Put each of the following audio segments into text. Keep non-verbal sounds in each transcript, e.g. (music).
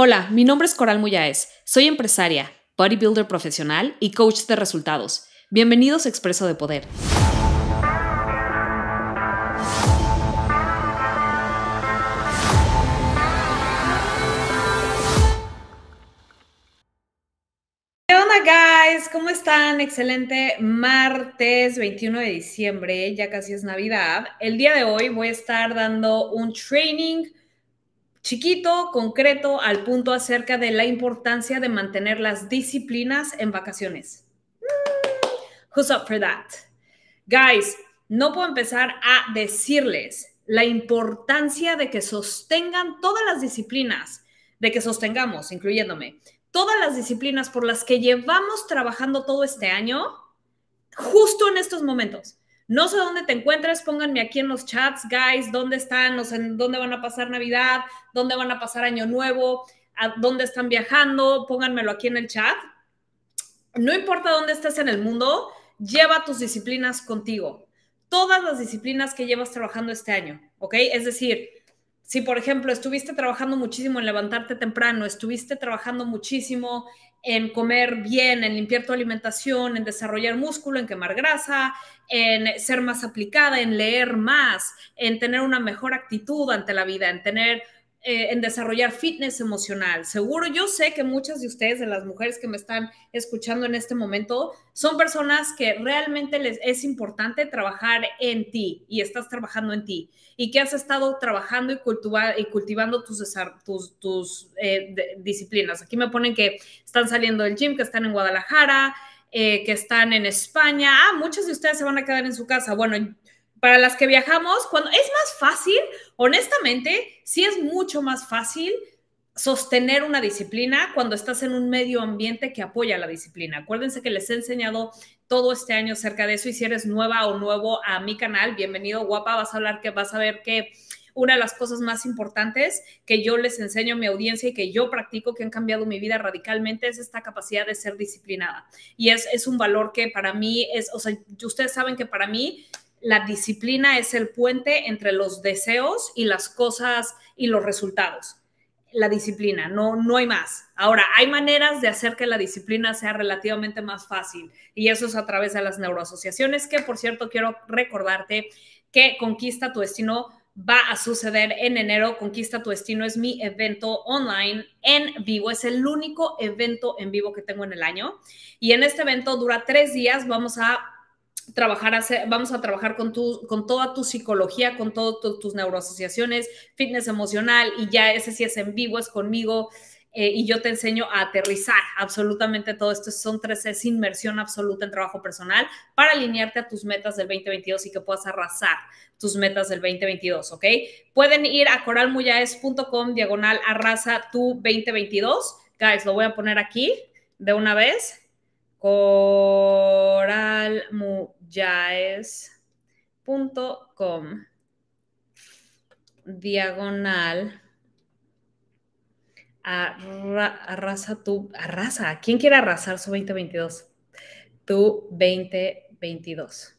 Hola, mi nombre es Coral Muyáez. Soy empresaria, bodybuilder profesional y coach de resultados. Bienvenidos a Expreso de Poder. ¿Qué onda, guys? ¿Cómo están? Excelente martes 21 de diciembre, ya casi es Navidad. El día de hoy voy a estar dando un training chiquito, concreto, al punto acerca de la importancia de mantener las disciplinas en vacaciones. Mm, who's up for that? Guys, no puedo empezar a decirles la importancia de que sostengan todas las disciplinas, de que sostengamos, incluyéndome, todas las disciplinas por las que llevamos trabajando todo este año, justo en estos momentos. No sé dónde te encuentres, pónganme aquí en los chats, guys, dónde están, no sé dónde van a pasar Navidad, dónde van a pasar Año Nuevo, a dónde están viajando, pónganmelo aquí en el chat. No importa dónde estés en el mundo, lleva tus disciplinas contigo. Todas las disciplinas que llevas trabajando este año, ¿ok? Es decir, si por ejemplo estuviste trabajando muchísimo en levantarte temprano, estuviste trabajando muchísimo en comer bien, en limpiar tu alimentación, en desarrollar músculo, en quemar grasa, en ser más aplicada, en leer más, en tener una mejor actitud ante la vida, en tener eh, en desarrollar fitness emocional. Seguro yo sé que muchas de ustedes, de las mujeres que me están escuchando en este momento, son personas que realmente les es importante trabajar en ti y estás trabajando en ti y que has estado trabajando y, y cultivando tus, tus, tus eh, disciplinas. Aquí me ponen que están saliendo del gym, que están en Guadalajara, eh, que están en España. Ah, muchos de ustedes se van a quedar en su casa. Bueno, para las que viajamos, cuando es más fácil, honestamente, sí es mucho más fácil sostener una disciplina cuando estás en un medio ambiente que apoya la disciplina. Acuérdense que les he enseñado todo este año acerca de eso y si eres nueva o nuevo a mi canal, bienvenido, guapa, vas a hablar que vas a ver que una de las cosas más importantes que yo les enseño a mi audiencia y que yo practico, que han cambiado mi vida radicalmente, es esta capacidad de ser disciplinada. Y es, es un valor que para mí es, o sea, ustedes saben que para mí la disciplina es el puente entre los deseos y las cosas y los resultados. La disciplina, no, no hay más. Ahora, hay maneras de hacer que la disciplina sea relativamente más fácil y eso es a través de las neuroasociaciones, que por cierto quiero recordarte que Conquista tu Destino va a suceder en enero. Conquista tu Destino es mi evento online en vivo, es el único evento en vivo que tengo en el año y en este evento dura tres días, vamos a trabajar, vamos a trabajar con, tu, con toda tu psicología, con todas tus neuroasociaciones, fitness emocional, y ya ese sí es en vivo, es conmigo, eh, y yo te enseño a aterrizar absolutamente todo esto. Son tres, es inmersión absoluta en trabajo personal para alinearte a tus metas del 2022 y que puedas arrasar tus metas del 2022, ¿ok? Pueden ir a coralmuyaes.com, diagonal arrasa tu 2022. Guys, lo voy a poner aquí de una vez coralmuyaes.com diagonal arrasa tu, arrasa, ¿quién quiere arrasar su 2022? Tu 2022.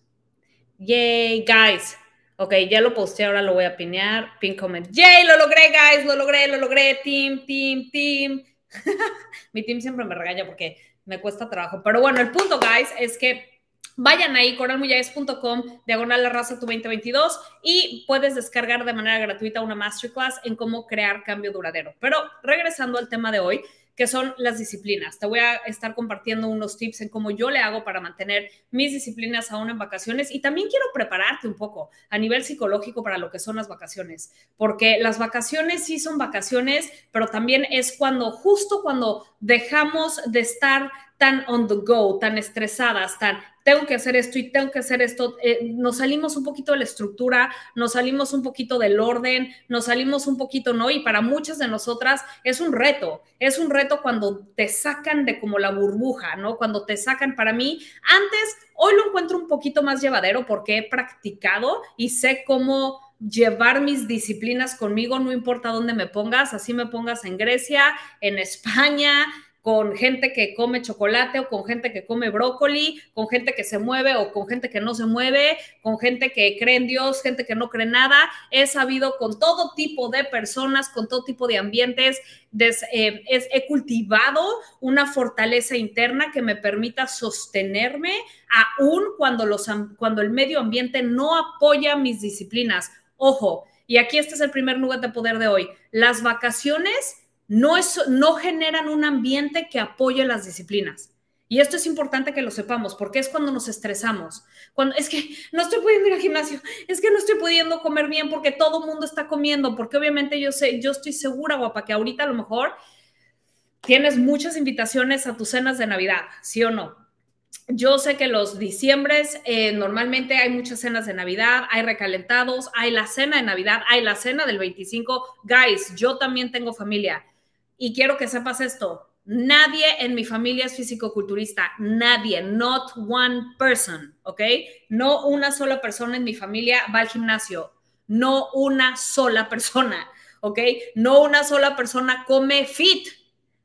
Yay, guys. Ok, ya lo posté, ahora lo voy a pinear. Pin comment. Yay, lo logré, guys, lo logré, lo logré. Team, team, team. (laughs) Mi team siempre me regaña porque me cuesta trabajo. Pero bueno, el punto, guys, es que vayan ahí, coralmuyáez.com, diagonal la raza tu 2022 y puedes descargar de manera gratuita una masterclass en cómo crear cambio duradero. Pero regresando al tema de hoy, que son las disciplinas. Te voy a estar compartiendo unos tips en cómo yo le hago para mantener mis disciplinas aún en vacaciones y también quiero prepararte un poco a nivel psicológico para lo que son las vacaciones, porque las vacaciones sí son vacaciones, pero también es cuando, justo cuando dejamos de estar tan on the go, tan estresadas, tan tengo que hacer esto y tengo que hacer esto, eh, nos salimos un poquito de la estructura, nos salimos un poquito del orden, nos salimos un poquito, ¿no? Y para muchas de nosotras es un reto, es un reto cuando te sacan de como la burbuja, ¿no? Cuando te sacan, para mí, antes, hoy lo encuentro un poquito más llevadero porque he practicado y sé cómo llevar mis disciplinas conmigo, no importa dónde me pongas, así me pongas en Grecia, en España, con gente que come chocolate o con gente que come brócoli, con gente que se mueve o con gente que no se mueve, con gente que cree en Dios, gente que no cree nada. He sabido con todo tipo de personas, con todo tipo de ambientes, eh, he cultivado una fortaleza interna que me permita sostenerme aún cuando, cuando el medio ambiente no apoya mis disciplinas. Ojo, y aquí este es el primer nugget de poder de hoy. Las vacaciones no, es, no generan un ambiente que apoye las disciplinas. Y esto es importante que lo sepamos, porque es cuando nos estresamos. Cuando es que no estoy pudiendo ir al gimnasio, es que no estoy pudiendo comer bien porque todo el mundo está comiendo, porque obviamente yo sé, yo estoy segura, guapa, que ahorita a lo mejor tienes muchas invitaciones a tus cenas de Navidad, ¿sí o no? Yo sé que los diciembres eh, normalmente hay muchas cenas de Navidad, hay recalentados, hay la cena de Navidad, hay la cena del 25. Guys, yo también tengo familia y quiero que sepas esto, nadie en mi familia es físico-culturista, nadie, not one person, ¿ok? No una sola persona en mi familia va al gimnasio, no una sola persona, ¿ok? No una sola persona come fit,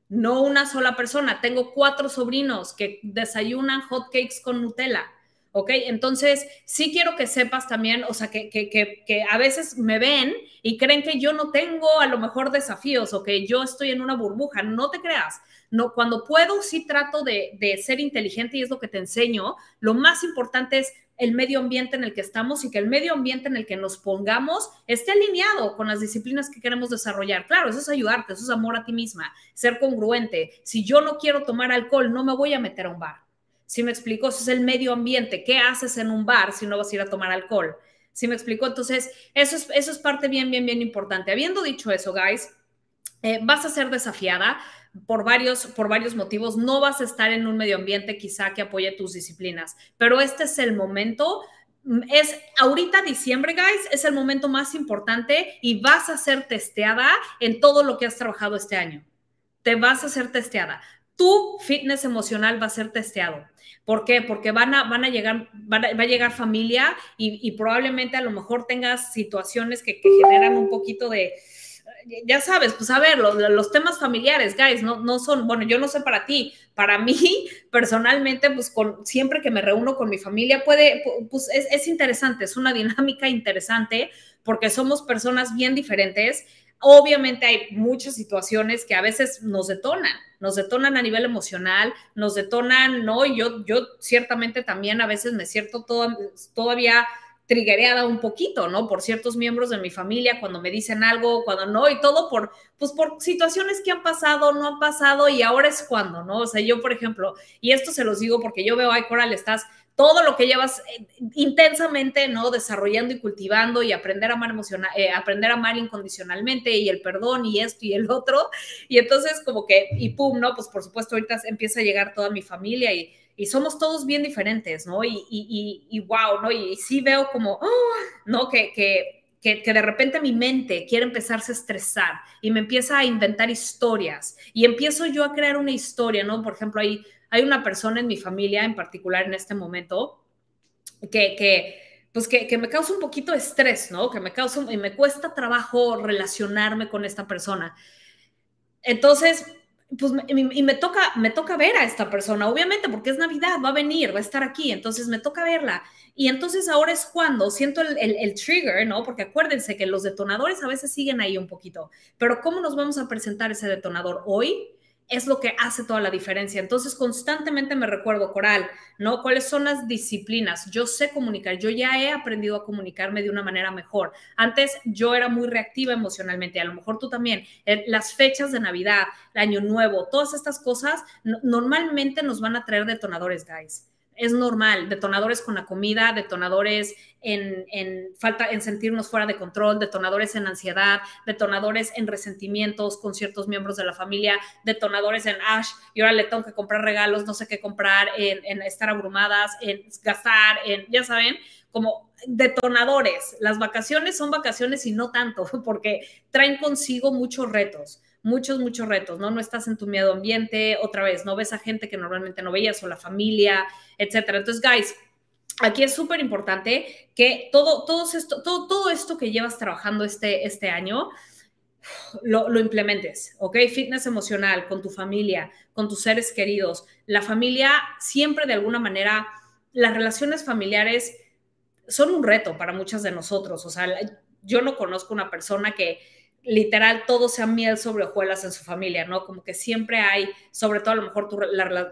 no una sola persona. Tengo cuatro sobrinos que desayunan hot cakes con Nutella. ¿Ok? Entonces, sí quiero que sepas también, o sea, que, que, que, a veces me ven y creen que yo no tengo a lo mejor desafíos o que yo estoy en una burbuja. No te creas. No, cuando puedo, sí trato de, de ser inteligente y es lo que te enseño. Lo más importante es el medio ambiente en el que estamos y que el medio ambiente en el que nos pongamos esté alineado con las disciplinas que queremos desarrollar. Claro, eso es ayudarte, eso es amor a ti misma, ser congruente. Si yo no quiero tomar alcohol, no me voy a meter a un bar ¿Sí me explico? Eso es el medio ambiente. ¿Qué haces en un bar si no vas a ir a tomar alcohol? ¿Sí me explico? Entonces, eso es, eso es parte bien, bien, bien importante. Habiendo dicho eso, guys, eh, vas a ser desafiada por varios, por varios motivos. No vas a estar en un medio ambiente quizá que apoye tus disciplinas, pero este es el momento. Es ahorita diciembre, guys, es el momento más importante y vas a ser testeada en todo lo que has trabajado este año. Te vas a ser testeada. Tu fitness emocional va a ser testeado. ¿Por qué? Porque van a, van a llegar, va a llegar familia y, probablemente a lo mejor tengas situaciones que, generan un poquito de, ya sabes, pues a ver, los, temas familiares, guys, no, no son, bueno, yo no sé para ti, para (laughs) mí personalmente, pues con, siempre que me reúno con mi familia, puede, pues es, es interesante, es una dinámica interesante porque somos personas bien diferentes Obviamente hay muchas situaciones que a veces nos detonan, nos detonan a nivel emocional, nos detonan, ¿no? Yo, yo ciertamente también a veces me siento todavía triguereada un poquito, ¿no? Por ciertos miembros de mi familia cuando me dicen algo, cuando no, y todo por, pues por situaciones que han pasado, no han pasado y ahora es cuando, ¿no? O sea, yo, por ejemplo, y esto se los digo porque yo veo, ay, Coral, estás todo lo que llevas eh, intensamente, ¿no? Desarrollando y cultivando y aprender a amar emocional, eh, aprender a amar incondicionalmente y el perdón y esto y el otro. Y entonces como que, y pum, ¿no? Pues por supuesto ahorita empieza a llegar toda mi familia y, y somos todos bien diferentes, ¿no? Y, y, y wow, ¿no? Y, sí veo como, ¡oh! ¿no? Que, que, que, que, de repente mi mente quiere empezarse a estresar y me empieza a inventar historias y empiezo yo a crear una historia, ¿no? Por ejemplo, ahí hay una persona en mi familia en particular en este momento que, que pues que, que, me causa un poquito de estrés, ¿no? Que me causa y me cuesta trabajo relacionarme con esta persona. Entonces, pues y me toca, me toca ver a esta persona, obviamente, porque es Navidad, va a venir, va a estar aquí, entonces me toca verla. Y entonces ahora es cuando siento el, el, el, trigger, ¿no? Porque acuérdense que los detonadores a veces siguen ahí un poquito, pero ¿cómo nos vamos a presentar ese detonador hoy? Es lo que hace toda la diferencia. Entonces, constantemente me recuerdo, Coral, ¿no? ¿Cuáles son las disciplinas? Yo sé comunicar, yo ya he aprendido a comunicarme de una manera mejor. Antes yo era muy reactiva emocionalmente, a lo mejor tú también. Las fechas de Navidad, el Año Nuevo, todas estas cosas normalmente nos van a traer detonadores, guys es normal, detonadores con la comida, detonadores en, falta, en sentirnos fuera de control, detonadores en ansiedad, detonadores en resentimientos con ciertos miembros de la familia, detonadores en Ash, y ahora le tengo que comprar regalos, no sé qué comprar, en, estar abrumadas, en gastar, en, ya saben, como detonadores. Las vacaciones son vacaciones y no tanto, (laughs) porque traen consigo muchos retos muchos, muchos retos, ¿no? No estás en tu medio ambiente, otra vez, no ves a gente que normalmente no veías o la familia, etcétera. Entonces, guys, aquí es súper importante que todo, todo, esto, todo, todo esto que llevas trabajando este, este año, lo, lo, implementes, ¿ok? Fitness emocional con tu familia, con tus seres queridos. La familia siempre de alguna manera, las relaciones familiares son un reto para muchas de nosotros. O sea, yo no conozco una persona que literal todo sea miel sobre hojuelas en su familia, ¿no? Como que siempre hay, sobre todo a lo mejor tu,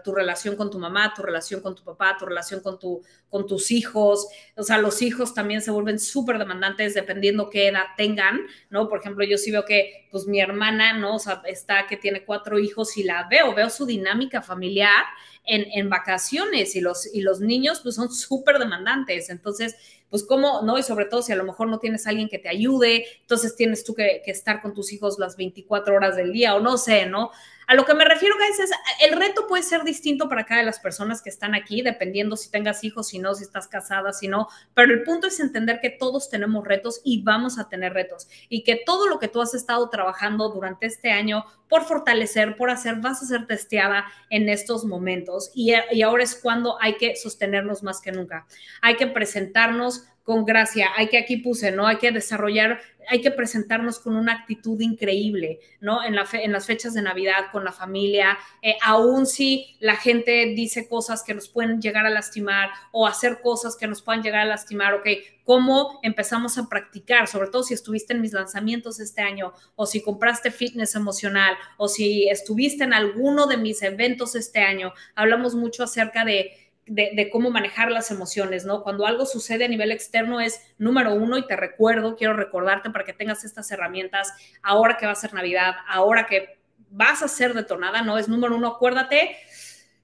tu relación con tu mamá, tu relación con tu papá, tu relación con, tu, con tus hijos, o sea, los hijos también se vuelven súper demandantes dependiendo qué edad tengan, ¿no? Por ejemplo, yo sí veo que, pues mi hermana, ¿no? O sea, está que tiene cuatro hijos y la veo, veo su dinámica familiar en, en vacaciones y los, y los niños, pues son súper demandantes, entonces pues cómo, ¿no? Y sobre todo si a lo mejor no tienes alguien que te ayude, entonces tienes tú que, que estar con tus hijos las 24 horas del día o no sé, ¿no? A lo que me refiero, guys, es el reto puede ser distinto para cada de las personas que están aquí, dependiendo si tengas hijos, si no, si estás casada, si no. Pero el punto es entender que todos tenemos retos y vamos a tener retos y que todo lo que tú has estado trabajando durante este año por fortalecer, por hacer, vas a ser testeada en estos momentos y, y ahora es cuando hay que sostenernos más que nunca. Hay que presentarnos con gracia, hay que aquí puse, ¿no? Hay que desarrollar, hay que presentarnos con una actitud increíble, ¿no? En, la en las fechas de Navidad, con la familia, eh, aún si la gente dice cosas que nos pueden llegar a lastimar o hacer cosas que nos puedan llegar a lastimar, ok, ¿cómo empezamos a practicar? Sobre todo si estuviste en mis lanzamientos este año o si compraste fitness emocional o si estuviste en alguno de mis eventos este año, hablamos mucho acerca de de, cómo manejar las emociones, ¿no? Cuando algo sucede a nivel externo es número uno y te recuerdo, quiero recordarte para que tengas estas herramientas ahora que va a ser Navidad, ahora que vas a ser detonada, ¿no? Es número uno, acuérdate,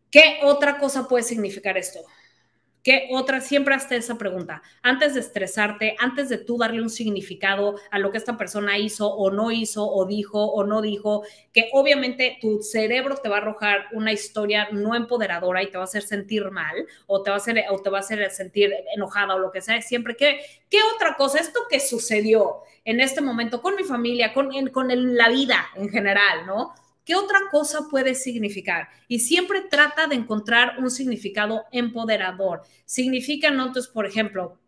¿qué otra cosa puede significar esto? ¿Qué otra? Siempre hazte esa pregunta. Antes de estresarte, antes de tú darle un significado a lo que esta persona hizo o no hizo o dijo o no dijo, que obviamente tu cerebro te va a arrojar una historia no empoderadora y te va a hacer sentir mal o te va a hacer, o te va a hacer sentir enojada o lo que sea. Siempre, ¿qué, qué otra cosa? Esto que sucedió en este momento con mi familia, con, con la vida en general, ¿no? ¿Qué otra cosa puede significar? Y siempre trata de encontrar un significado empoderador. Significa, ¿no? Entonces, por ejemplo,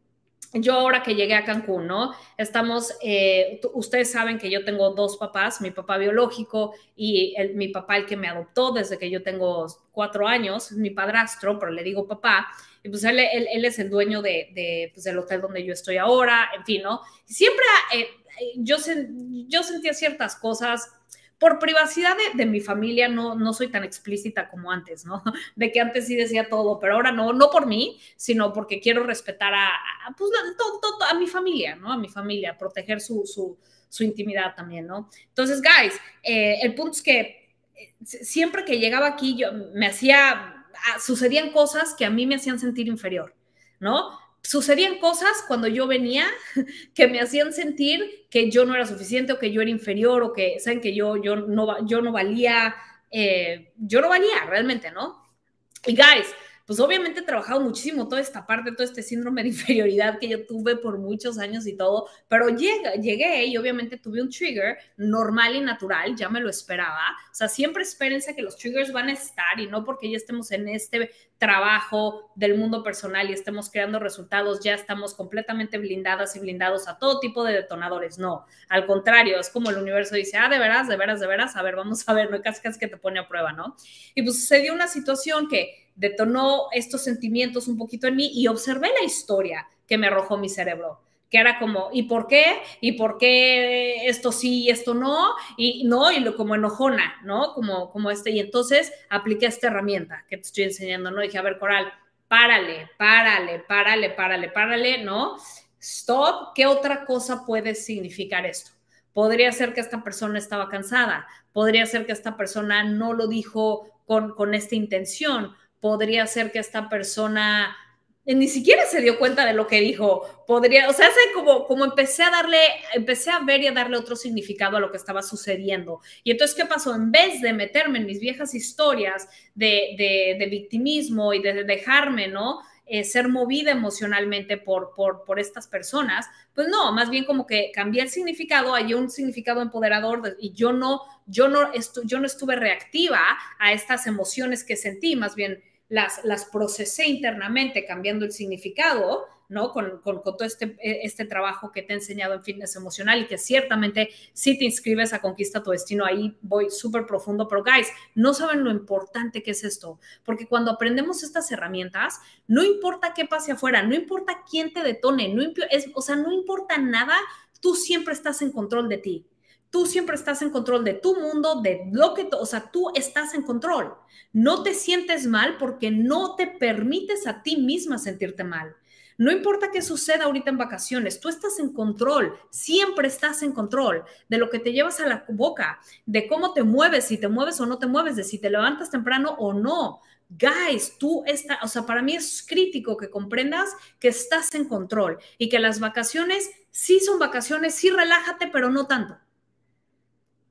yo ahora que llegué a Cancún, ¿no? Estamos, eh, ustedes saben que yo tengo dos papás, mi papá biológico y mi papá el que me adoptó desde que yo tengo cuatro años, mi padrastro, pero le digo papá, y pues él, él, es el dueño de, pues, del hotel donde yo estoy ahora, en fin, ¿no? Siempre eh, yo, yo sentía ciertas cosas por privacidad de, mi familia no, no soy tan explícita como antes, ¿no? (laughs) De que antes sí decía todo, pero ahora no, no por mí, sino porque quiero respetar a, pues, a mi familia, ¿no? A mi familia, proteger su, su, su intimidad también, ¿no? Entonces, guys, eh, el punto es que eh, siempre que llegaba aquí, yo me hacía, ah, sucedían cosas que a mí me hacían sentir inferior, ¿no? Sucedían cosas cuando yo venía (laughs) que me hacían sentir que yo no era suficiente o que yo era inferior o que, ¿saben? Que yo, yo, no, yo no valía, eh, yo no valía realmente, ¿no? Y guys, pues obviamente he trabajado muchísimo toda esta parte, todo este síndrome de inferioridad que yo tuve por muchos años y todo, pero llegué, llegué y obviamente tuve un trigger normal y natural, ya me lo esperaba. O sea, siempre espérense que los triggers van a estar y no porque ya estemos en este trabajo del mundo personal y estemos creando resultados, ya estamos completamente blindadas y blindados a todo tipo de detonadores. No, al contrario, es como el universo dice, ah, de veras, de veras, de veras, a ver, vamos a ver, no casi casi que te pone a prueba, ¿no? Y pues sucedió una situación que detonó estos sentimientos un poquito en mí y observé la historia que me arrojó mi cerebro que era como, ¿y por qué? ¿Y por qué esto sí y esto no? Y no, y lo como enojona, ¿no? Como, como este, y entonces apliqué esta herramienta que te estoy enseñando, ¿no? Dije, a ver, Coral, párale, párale, párale, párale, párale, ¿no? Stop, ¿qué otra cosa puede significar esto? Podría ser que esta persona estaba cansada, podría ser que esta persona no lo dijo con, con esta intención, podría ser que esta persona eh, ni siquiera se dio cuenta de lo que dijo. Podría, o sea, hace como, como empecé a darle, empecé a ver y a darle otro significado a lo que estaba sucediendo. Y entonces, ¿qué pasó? En vez de meterme en mis viejas historias de, de, victimismo y de dejarme, ¿no? Eh, ser movida emocionalmente por, por, por, estas personas, pues no, más bien como que cambié el significado, hay un significado empoderador y yo no, yo no, yo no estuve reactiva a estas emociones que sentí, más bien las, las procesé internamente cambiando el significado, ¿no? Con, con, todo este, este trabajo que te he enseñado en fitness emocional y que ciertamente si te inscribes a Conquista tu Destino, ahí voy súper profundo, pero guys, no saben lo importante que es esto, porque cuando aprendemos estas herramientas, no importa qué pase afuera, no importa quién te detone, no, es, o sea, no importa nada, tú siempre estás en control de ti tú siempre estás en control de tu mundo, de lo que, o sea, tú estás en control. No te sientes mal porque no te permites a ti misma sentirte mal. No importa qué suceda ahorita en vacaciones, tú estás en control, siempre estás en control de lo que te llevas a la boca, de cómo te mueves, si te mueves o no te mueves, de si te levantas temprano o no. Guys, tú estás, o sea, para mí es crítico que comprendas que estás en control y que las vacaciones sí son vacaciones, sí relájate, pero no tanto.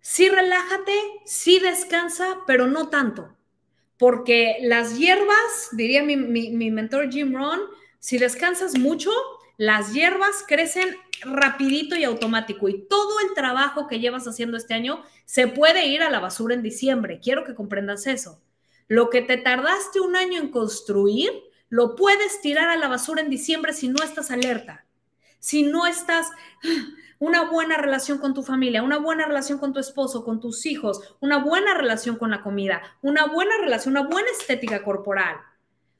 Sí relájate, sí descansa, pero no tanto. Porque las hierbas, diría mi, mentor Jim Ron, si descansas mucho, las hierbas crecen rapidito y automático y todo el trabajo que llevas haciendo este año se puede ir a la basura en diciembre. Quiero que comprendas eso. Lo que te tardaste un año en construir, lo puedes tirar a la basura en diciembre si no estás alerta. Si no estás, una buena relación con tu familia, una buena relación con tu esposo, con tus hijos, una buena relación con la comida, una buena relación, una buena estética corporal,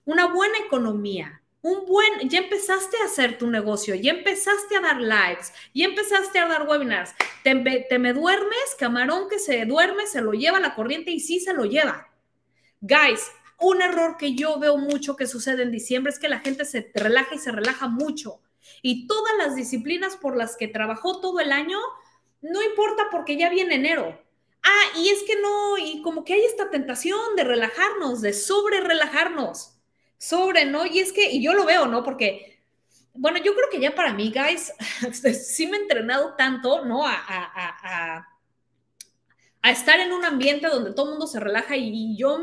una buena economía, un buen, ya empezaste a hacer tu negocio, ya empezaste a dar likes, ya empezaste a dar webinars, te, te me duermes, camarón que se duerme, se lo lleva la corriente y sí se lo lleva. Guys, un error que yo veo mucho que sucede en diciembre es que la gente se relaja y se relaja mucho y todas las disciplinas por las que trabajó todo el año, no importa porque ya viene enero. Ah, y es que no, y como que hay esta tentación de relajarnos, de sobre relajarnos, sobre, ¿no? Y es que, y yo lo veo, ¿no? Porque, bueno, yo creo que ya para mí, guys, (laughs) sí me he entrenado tanto, ¿no? A, a, a estar en un ambiente donde todo el mundo se relaja y yo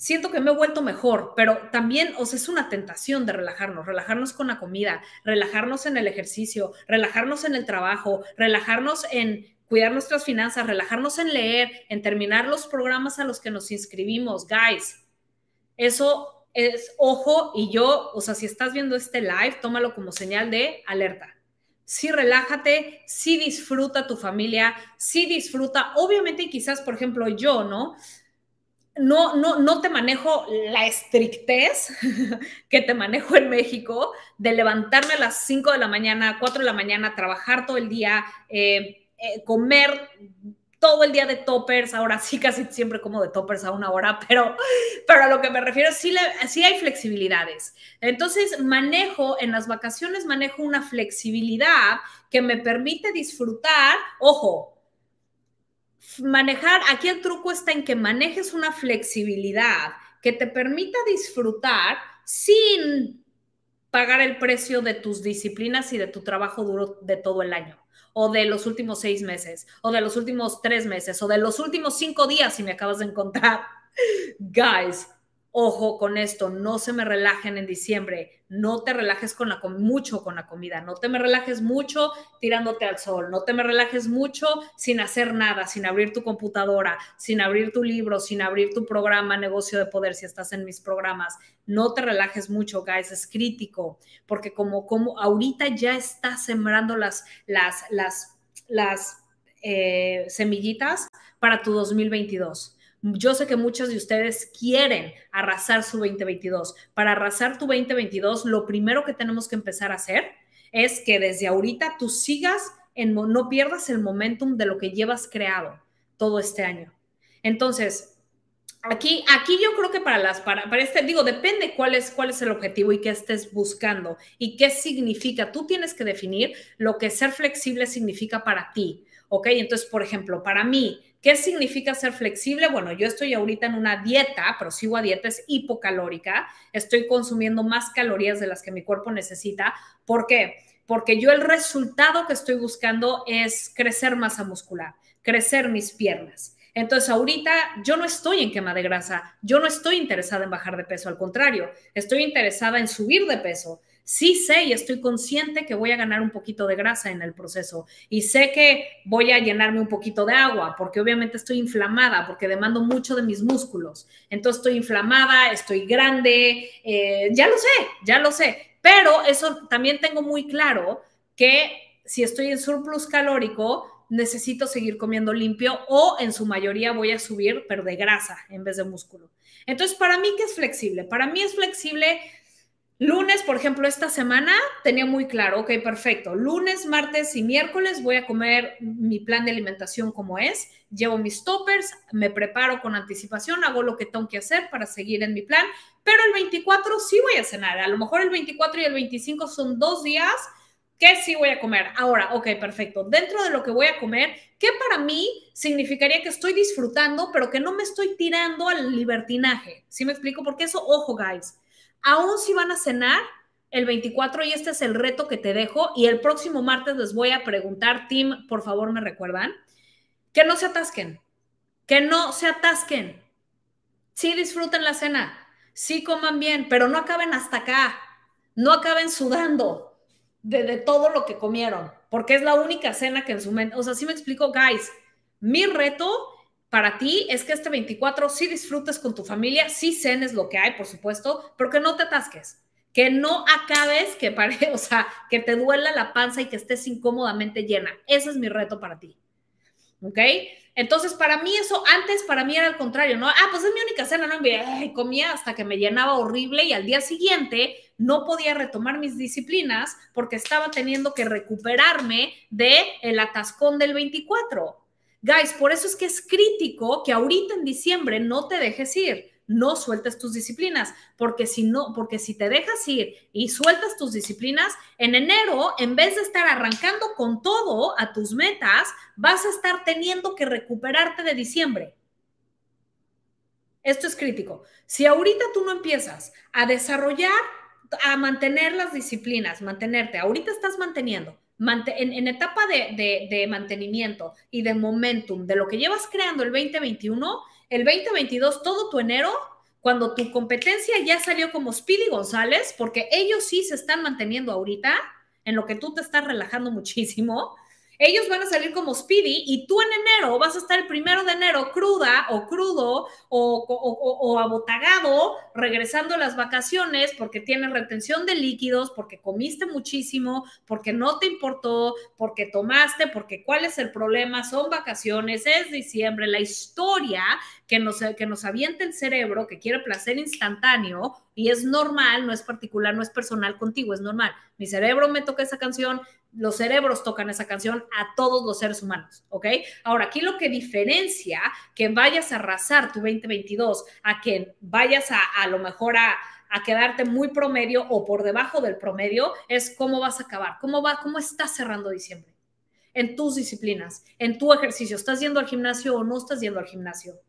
siento que me he vuelto mejor, pero también, o sea, es una tentación de relajarnos, relajarnos con la comida, relajarnos en el ejercicio, relajarnos en el trabajo, relajarnos en cuidar nuestras finanzas, relajarnos en leer, en terminar los programas a los que nos inscribimos, guys. Eso es ojo y yo, o sea, si estás viendo este live, tómalo como señal de alerta. Sí, relájate, sí disfruta tu familia, sí disfruta, obviamente, quizás, por ejemplo, yo, ¿no? No, no, no te manejo la estrictez (laughs) que te manejo en México de levantarme a las 5 de la mañana, 4 de la mañana, trabajar todo el día, eh, eh, comer todo el día de toppers, ahora sí casi siempre como de toppers a una hora, (laughs) pero, pero a lo que me refiero, sí, sí hay flexibilidades. Entonces, manejo, en las vacaciones manejo una flexibilidad que me permite disfrutar, ojo, manejar, aquí el truco está en que manejes una flexibilidad que te permita disfrutar sin pagar el precio de tus disciplinas y de tu trabajo duro de todo el año, o de los últimos seis meses, o de los últimos tres meses, o de los últimos cinco días si me acabas de encontrar. (laughs) Guys, Ojo con esto, no se me relajen en diciembre, no te relajes con la, mucho con la comida, no te me relajes mucho tirándote al sol, no te me relajes mucho sin hacer nada, sin abrir tu computadora, sin abrir tu libro, sin abrir tu programa Negocio de Poder si estás en mis programas. No te relajes mucho, guys, es crítico, porque como, como ahorita ya estás sembrando las, las, las, las eh, semillitas para tu 2022 yo sé que muchos de ustedes quieren arrasar su 2022. Para arrasar tu 2022, lo primero que tenemos que empezar a hacer es que desde ahorita tú sigas, en, no pierdas el momentum de lo que llevas creado todo este año. Entonces, Aquí, aquí yo creo que para las, para, para este, digo, depende cuál es, cuál es el objetivo y qué estés buscando y qué significa. Tú tienes que definir lo que ser flexible significa para ti. ¿Ok? Entonces, por ejemplo, para mí, ¿Qué significa ser flexible? Bueno, yo estoy ahorita en una dieta, pero sigo a dieta, es hipocalórica. Estoy consumiendo más calorías de las que mi cuerpo necesita. ¿Por qué? Porque yo el resultado que estoy buscando es crecer masa muscular, crecer mis piernas. Entonces, ahorita yo no estoy en quema de grasa, yo no estoy interesada en bajar de peso, al contrario, estoy interesada en subir de peso sí sé y estoy consciente que voy a ganar un poquito de grasa en el proceso y sé que voy a llenarme un poquito de agua porque obviamente estoy inflamada porque demando mucho de mis músculos. Entonces estoy inflamada, estoy grande, eh, ya lo sé, ya lo sé. Pero eso también tengo muy claro que si estoy en surplus calórico, necesito seguir comiendo limpio o en su mayoría voy a subir, pero de grasa en vez de músculo. Entonces, para mí, ¿qué es flexible? Para mí es flexible Lunes, por ejemplo, esta semana tenía muy claro, ok, perfecto. Lunes, martes y miércoles voy a comer mi plan de alimentación como es. Llevo mis toppers, me preparo con anticipación, hago lo que tengo que hacer para seguir en mi plan. Pero el 24 sí voy a cenar. A lo mejor el 24 y el 25 son dos días que sí voy a comer. Ahora, ok, perfecto. Dentro de lo que voy a comer, ¿qué para mí significaría que estoy disfrutando, pero que no me estoy tirando al libertinaje? ¿Sí me explico? Porque eso, ojo, guys aún si van a cenar el 24 y este es el reto que te dejo y el próximo martes les voy a preguntar, Tim, por favor me recuerdan, que no se atasquen, que no se atasquen. Sí disfruten la cena, sí coman bien, pero no acaben hasta acá, no acaben sudando de, todo lo que comieron, porque es la única cena que en su mente, o sea, sí me explico, guys, mi reto para ti es que este 24 sí disfrutes con tu familia, sí cenes lo que hay, por supuesto, pero que no te atasques, que no acabes, que pare, (laughs) o sea, que te duela la panza y que estés incómodamente llena. Ese es mi reto para ti. ¿Ok? Entonces, para mí eso, antes para mí era al contrario, ¿no? Ah, pues es mi única cena, ¿no? Ay, comía hasta que me llenaba horrible y al día siguiente no podía retomar mis disciplinas porque estaba teniendo que recuperarme de el atascón del 24. Guys, por eso es que es crítico que ahorita en diciembre no te dejes ir, no sueltes tus disciplinas, porque si no, porque si te dejas ir y sueltas tus disciplinas, en enero, en vez de estar arrancando con todo a tus metas, vas a estar teniendo que recuperarte de diciembre. Esto es crítico. Si ahorita tú no empiezas a desarrollar, a mantener las disciplinas, mantenerte, ahorita estás manteniendo, en, etapa de, mantenimiento y de momentum de lo que llevas creando el 2021, el 2022, todo tu enero, cuando tu competencia ya salió como Speedy González, porque ellos sí se están manteniendo ahorita, en lo que tú te estás relajando (laughs) muchísimo, ellos van a salir como Speedy y tú en enero vas a estar el primero de enero cruda o crudo o, abotagado, regresando las vacaciones porque tienes retención de líquidos, porque comiste muchísimo, porque no te importó, porque tomaste, porque cuál es el problema, son vacaciones, es diciembre, la historia que nos, que nos avienta el cerebro, que quiere placer instantáneo, y es normal, no es particular, no es personal contigo, es normal. Mi cerebro me toca esa canción, los cerebros tocan esa canción a todos los seres humanos, ¿ok? Ahora, aquí lo que diferencia que vayas a arrasar tu 2022 a que vayas a a lo mejor a, a quedarte muy promedio o por debajo del promedio es cómo vas a acabar, cómo va, cómo estás cerrando diciembre en tus disciplinas, en tu ejercicio. ¿Estás yendo al gimnasio o no estás yendo al gimnasio?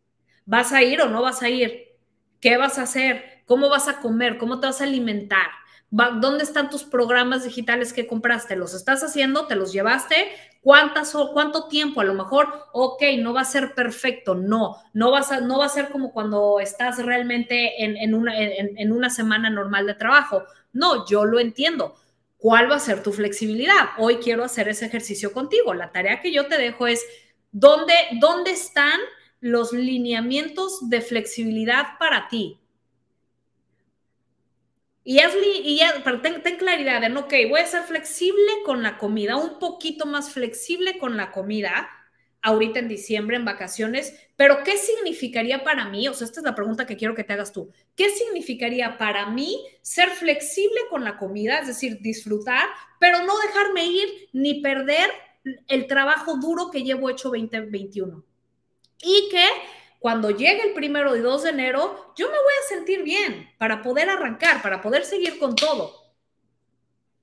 ¿Vas a ir o no vas a ir? ¿Qué vas a hacer? ¿Cómo vas a comer? ¿Cómo te vas a alimentar? ¿Dónde están tus programas digitales que compraste? ¿Los estás haciendo? ¿Te los llevaste? ¿Cuántas o cuánto tiempo? A lo mejor, ok, no va a ser perfecto, no, no, vas a, no va a ser como cuando estás realmente en, una, en una semana normal de trabajo. No, yo lo entiendo. ¿Cuál va a ser tu flexibilidad? Hoy quiero hacer ese ejercicio contigo. La tarea que yo te dejo es, ¿dónde, dónde están los lineamientos de flexibilidad para ti. Y, y ten, claridad en, ok, voy a ser flexible con la comida, un poquito más flexible con la comida, ahorita en diciembre, en vacaciones, pero ¿qué significaría para mí? O sea, esta es la pregunta que quiero que te hagas tú. ¿Qué significaría para mí ser flexible con la comida, es decir, disfrutar, pero no dejarme ir ni perder el trabajo duro que llevo hecho 2021? y que cuando llegue el primero y 2 de enero, yo me voy a sentir bien para poder arrancar, para poder seguir con todo.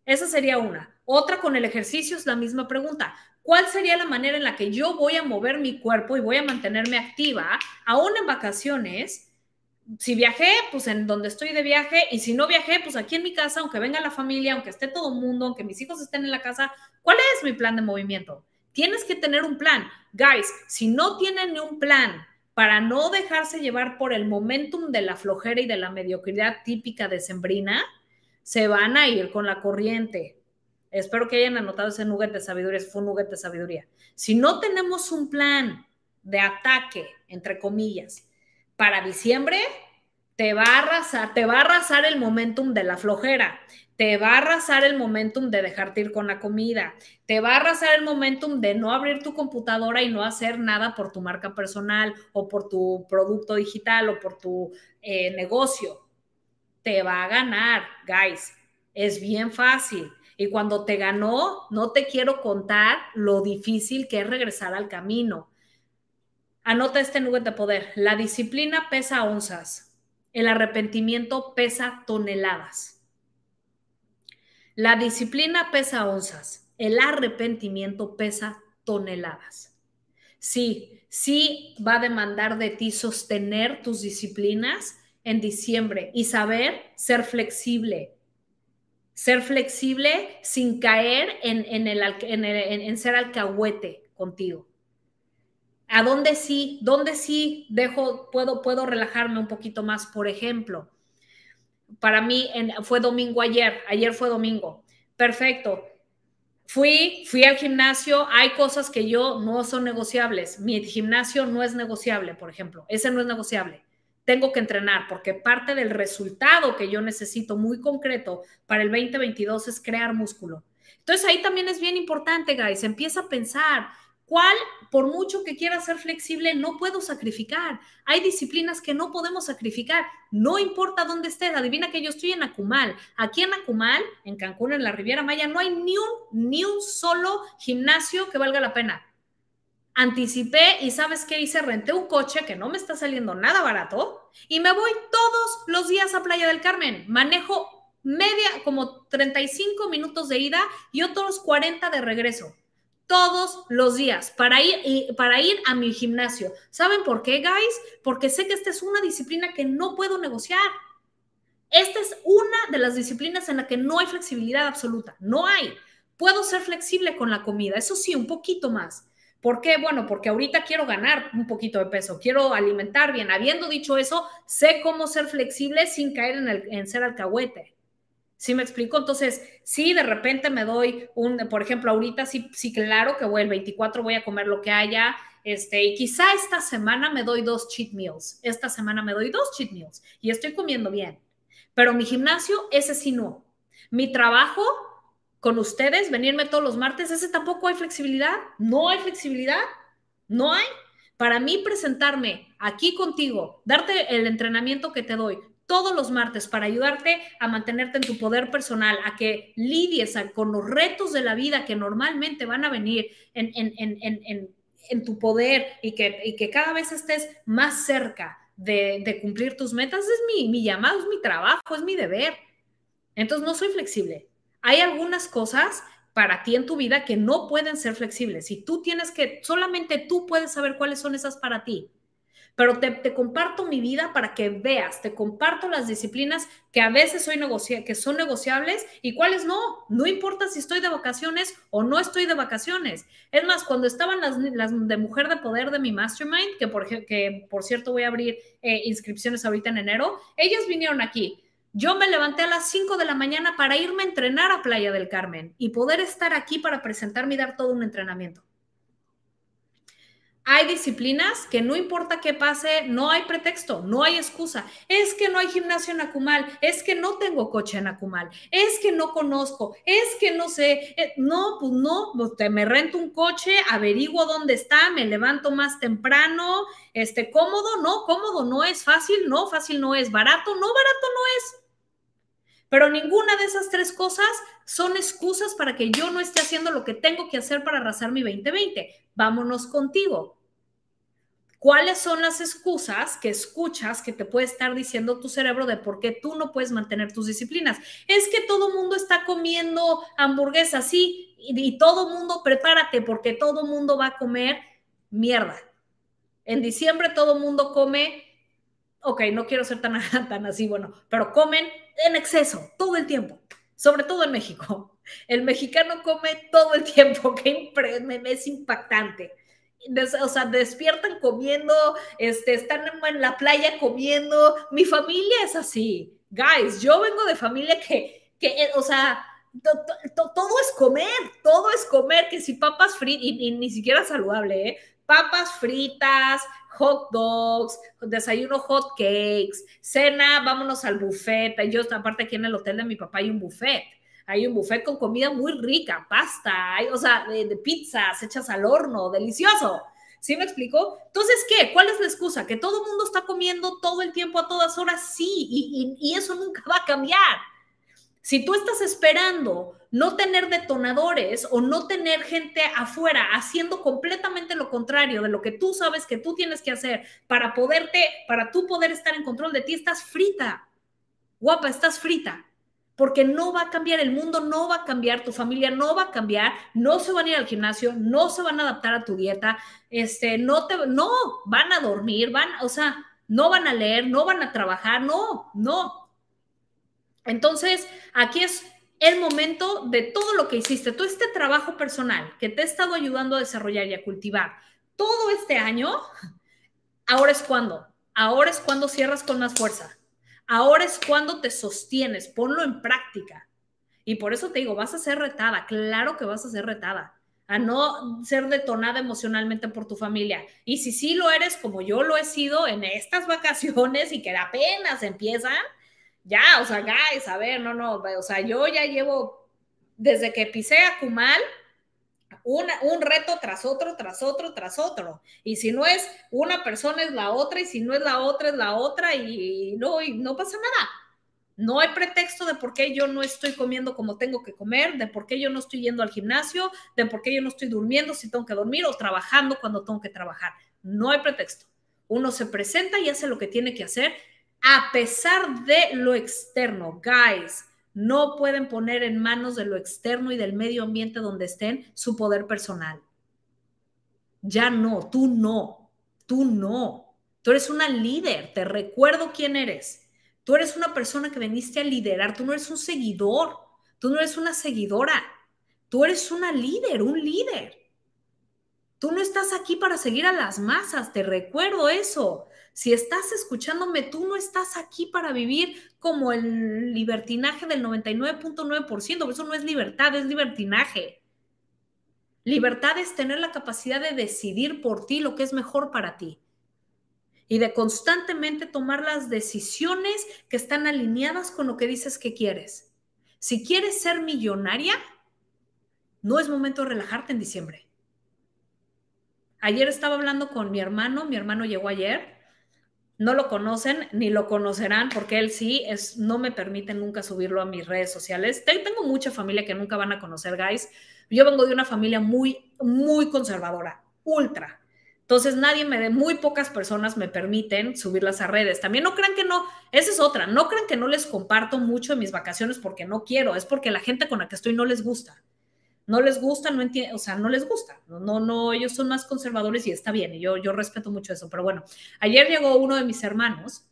Esa sería una. Otra con el ejercicio es la misma pregunta. ¿Cuál sería la manera en la que yo voy a mover mi cuerpo y voy a mantenerme activa, aún en vacaciones? Si viajé, pues en donde estoy de viaje, y si no viajé, pues aquí en mi casa, aunque venga la familia, aunque esté todo el mundo, aunque mis hijos estén en la casa, ¿cuál es mi plan de movimiento? Tienes que tener un plan. Guys, si no tienen un plan para no dejarse llevar por el momentum de la flojera y de la mediocridad típica de Sembrina, se van a ir con la corriente. Espero que hayan anotado ese nugget de sabiduría, fue un nugget de sabiduría. Si no tenemos un plan de ataque, entre comillas, para diciembre, te va a arrasar, te va a arrasar el momentum de la flojera, te va a arrasar el momentum de dejarte ir con la comida, te va a arrasar el momentum de no abrir tu computadora y no hacer nada por tu marca personal o por tu producto digital o por tu eh, negocio. Te va a ganar, guys. Es bien fácil. Y cuando te ganó, no te quiero contar lo difícil que es regresar al camino. Anota este nube de poder. La disciplina pesa onzas el arrepentimiento pesa toneladas. La disciplina pesa onzas. El arrepentimiento pesa toneladas. Sí, sí va a demandar de ti sostener tus disciplinas en diciembre y saber ser flexible. Ser flexible sin caer en, en ser alcahuete contigo. ¿A dónde sí? ¿Dónde sí dejo, puedo, puedo relajarme un poquito más? Por ejemplo, para mí fue domingo ayer, ayer fue domingo. Perfecto. Fui, fui al gimnasio, hay cosas que yo no son negociables. Mi gimnasio no es negociable, por ejemplo. Ese no es negociable. Tengo que entrenar porque parte del resultado que yo necesito muy concreto para el 2022 es crear músculo. Entonces ahí también es bien importante, guys. Empieza a pensar, ¿Cuál, por mucho que quiera ser flexible, no puedo sacrificar? Hay disciplinas que no podemos sacrificar. No importa dónde estés. Adivina que yo estoy en Acumal. Aquí en Acumal, en Cancún, en la Riviera Maya, no hay ni un, ni un solo gimnasio que valga la pena. Anticipé y ¿sabes qué hice? Renté un coche que no me está saliendo nada barato y me voy todos los días a Playa del Carmen. Manejo media, como 35 minutos de ida y otros 40 de regreso todos los días para ir, para ir a mi gimnasio. ¿Saben por qué, guys? Porque sé que esta es una disciplina que no puedo negociar. Esta es una de las disciplinas en la que no hay flexibilidad absoluta. No hay. Puedo ser flexible con la comida, eso sí, un poquito más. ¿Por qué? Bueno, porque ahorita quiero ganar un poquito de peso, quiero alimentar bien. Habiendo dicho eso, sé cómo ser flexible sin caer en, el, en ser alcahuete. ¿Sí me explico? Entonces, sí, de repente me doy un, por ejemplo, ahorita sí, sí, claro que voy el 24, voy a comer lo que haya, este, y quizá esta semana me doy dos cheat meals, esta semana me doy dos cheat meals y estoy comiendo bien, pero mi gimnasio, ese sí no. Mi trabajo con ustedes, venirme todos los martes, ese tampoco hay flexibilidad, no hay flexibilidad, no hay. Para mí presentarme aquí contigo, darte el entrenamiento que te doy, todos los martes para ayudarte a mantenerte en tu poder personal, a que lidies con los retos de la vida que normalmente van a venir en, tu poder y que, cada vez estés más cerca de, cumplir tus metas, es mi, mi llamado, es mi trabajo, es mi deber. Entonces no soy flexible. Hay algunas cosas para ti en tu vida que no pueden ser flexibles y tú tienes que, solamente tú puedes saber cuáles son esas para ti pero te, comparto mi vida para que veas, te comparto las disciplinas que a veces soy que son negociables y cuáles no. No importa si estoy de vacaciones o no estoy de vacaciones. Es más, cuando estaban las, de mujer de poder de mi mastermind, que por, que por cierto voy a abrir eh, inscripciones ahorita en enero, ellas vinieron aquí. Yo me levanté a las 5 de la mañana para irme a entrenar a Playa del Carmen y poder estar aquí para presentarme y dar todo un entrenamiento. Hay disciplinas que no importa qué pase, no hay pretexto, no hay excusa. Es que no hay gimnasio en Acumal, es que no tengo coche en Acumal, es que no conozco, es que no sé. Eh, no, pues no, pues me rento un coche, averiguo dónde está, me levanto más temprano, este, cómodo, no, cómodo no es, fácil, no, fácil no es, barato, no, barato no es. Pero ninguna de esas tres cosas son excusas para que yo no esté haciendo lo que tengo que hacer para arrasar mi 2020. Vámonos contigo. ¿Cuáles son las excusas que escuchas que te puede estar diciendo tu cerebro de por qué tú no puedes mantener tus disciplinas? Es que todo mundo está comiendo hamburguesas, sí, y, todo mundo prepárate porque todo mundo va a comer mierda. En diciembre todo mundo come, ok, no quiero ser tan, (laughs) tan así, bueno, pero comen en exceso todo el tiempo, sobre todo en México. El mexicano come todo el tiempo, (laughs) que es impactante o sea, despiertan comiendo, este, están en la playa comiendo. Mi familia es así. Guys, yo vengo de familia que, que eh, o sea, todo es comer, todo es comer, que si papas fritas, y, ni siquiera saludable, ¿eh? papas fritas, hot dogs, desayuno hot cakes, cena, vámonos al buffet. Yo, aparte, aquí en el hotel de mi papá hay un buffet. Hay un buffet con comida muy rica, pasta, hay, o sea, de, pizzas hechas al horno, delicioso. ¿Sí me explico? Entonces, ¿qué? ¿Cuál es la excusa? ¿Que todo el mundo está comiendo todo el tiempo a todas horas? Sí, y, y eso nunca va a cambiar. Si tú estás esperando no tener detonadores o no tener gente afuera haciendo completamente lo contrario de lo que tú sabes que tú tienes que hacer para poderte, para tú poder estar en control de ti, estás frita. Guapa, estás frita. Porque no va a cambiar, el mundo no va a cambiar, tu familia no va a cambiar, no se van a ir al gimnasio, no se van a adaptar a tu dieta, este, no te, no, van a dormir, van, o sea, no van a leer, no van a trabajar, no, no, entonces, aquí es el momento de todo lo que hiciste, todo este trabajo personal que te ha estado ayudando a desarrollar y a cultivar todo este año, ahora es cuando, ahora es cuando cierras con más fuerza, ahora es cuando te sostienes, ponlo en práctica. Y por eso te digo, vas a ser retada, claro que vas a ser retada, a no ser detonada emocionalmente por tu familia. Y si sí lo eres, como yo lo he sido en estas vacaciones y que apenas empiezan, ya, o sea, guys, a ver, no, no, o sea, yo ya llevo, desde que pisé a Kumal, un reto tras otro, tras otro, tras otro. Y si no es una persona, es la otra, y si no es la otra, es la otra, y, no, y no pasa nada. No hay pretexto de por qué yo no estoy comiendo como tengo que comer, de por qué yo no estoy yendo al gimnasio, de por qué yo no estoy durmiendo si tengo que dormir o trabajando cuando tengo que trabajar. No hay pretexto. Uno se presenta y hace lo que tiene que hacer a pesar de lo externo. Guys, no pueden poner en manos de lo externo y del medio ambiente donde estén su poder personal. Ya no, tú no, tú no. Tú eres una líder, te recuerdo quién eres. Tú eres una persona que veniste a liderar, tú no eres un seguidor, tú no eres una seguidora, tú eres una líder, un líder. Tú no estás aquí para seguir a las masas, te recuerdo eso. Si estás escuchándome, tú no estás aquí para vivir como el libertinaje del 99.9%, eso no es libertad, es libertinaje. Libertad es tener la capacidad de decidir por ti lo que es mejor para ti y de constantemente tomar las decisiones que están alineadas con lo que dices que quieres. Si quieres ser millonaria, no es momento de relajarte en diciembre. Ayer estaba hablando con mi hermano, mi hermano llegó ayer no lo conocen ni lo conocerán porque él sí es, no me permite nunca subirlo a mis redes sociales. Tengo mucha familia que nunca van a conocer, guys. Yo vengo de una familia muy, muy conservadora, ultra. Entonces nadie me de muy pocas personas me permiten subirlas a redes. También no crean que no, esa es otra, no crean que no les comparto mucho en mis vacaciones porque no quiero, es porque la gente con la que estoy no les gusta no les gusta, no entiende, o sea, no les gusta, no, no, ellos son más conservadores y está bien, y yo, yo respeto mucho eso, pero bueno, ayer llegó uno de mis hermanos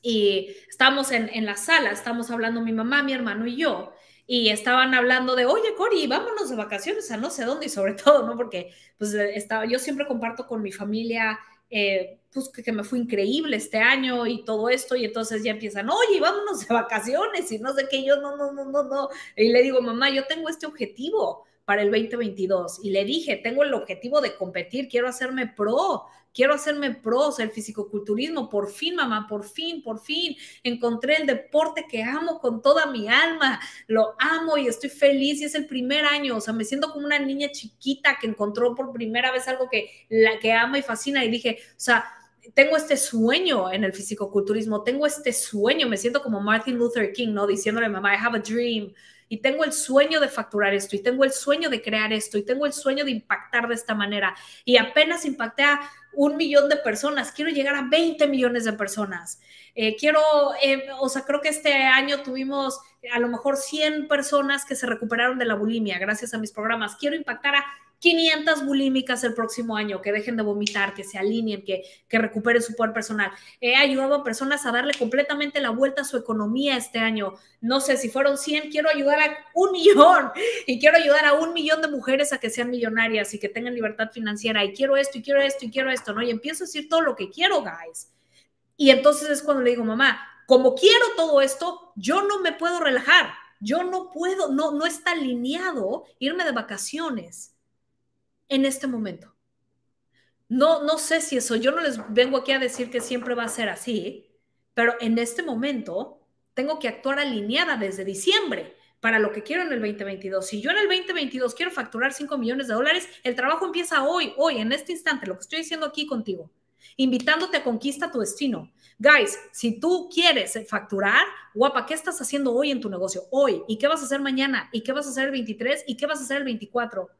y estábamos en, en la sala, estábamos hablando mi mamá, mi hermano y yo, y estaban hablando de, oye, Cori, vámonos de vacaciones a no sé dónde, y sobre (laughs) todo, ¿no? Porque pues estaba, yo siempre comparto con mi familia eh, pues que, me fue increíble este año y todo esto, y entonces ya empiezan, oye, vámonos de vacaciones y no sé qué, yo no, no, no, no, no. Y le digo, mamá, yo tengo este objetivo para el 2022 y le dije, tengo el objetivo de competir, quiero hacerme pro, quiero hacerme pros, el fisicoculturismo, por fin, mamá, por fin, por fin, encontré el deporte que amo con toda mi alma, lo amo y estoy feliz y es el primer año, o sea, me siento como una niña chiquita que encontró por primera vez algo que la que ama y fascina y dije, o sea, tengo este sueño en el fisicoculturismo, tengo este sueño, me siento como Martin Luther King, ¿no? Diciéndole, mamá, I have a dream, y tengo el sueño de facturar esto, y tengo el sueño de crear esto, y tengo el sueño de impactar de esta manera, y apenas impacté a un millón de personas, quiero llegar a 20 millones de personas. Eh, quiero, eh, o sea, creo que este año tuvimos a lo mejor 100 personas que se recuperaron de la bulimia gracias a mis programas. Quiero impactar a 500 bulímicas el próximo año, que dejen de vomitar, que se alineen, que, que recuperen su poder personal. He ayudado a personas a darle completamente la vuelta a su economía este año. No sé, si fueron 100, quiero ayudar a un millón (laughs) y quiero ayudar a un millón de mujeres a que sean millonarias y que tengan libertad financiera y quiero esto y quiero esto y quiero esto, ¿no? Y empiezo a decir todo lo que quiero, guys. Y entonces es cuando le digo, mamá, como quiero todo esto, yo no me puedo relajar. Yo no puedo, no, no está alineado irme de vacaciones en este momento. No, no sé si eso, yo no les vengo aquí a decir que siempre va a ser así, pero en este momento tengo que actuar alineada desde diciembre para lo que quiero en el 2022. Si yo en el 2022 quiero facturar 5 millones de dólares, el trabajo empieza hoy, hoy, en este instante, lo que estoy diciendo aquí contigo, invitándote a conquista tu destino. Guys, si tú quieres facturar, guapa, ¿qué estás haciendo hoy en tu negocio? Hoy. ¿Y qué vas a hacer mañana? ¿Y qué vas a hacer el 23? ¿Y qué vas a hacer el 24?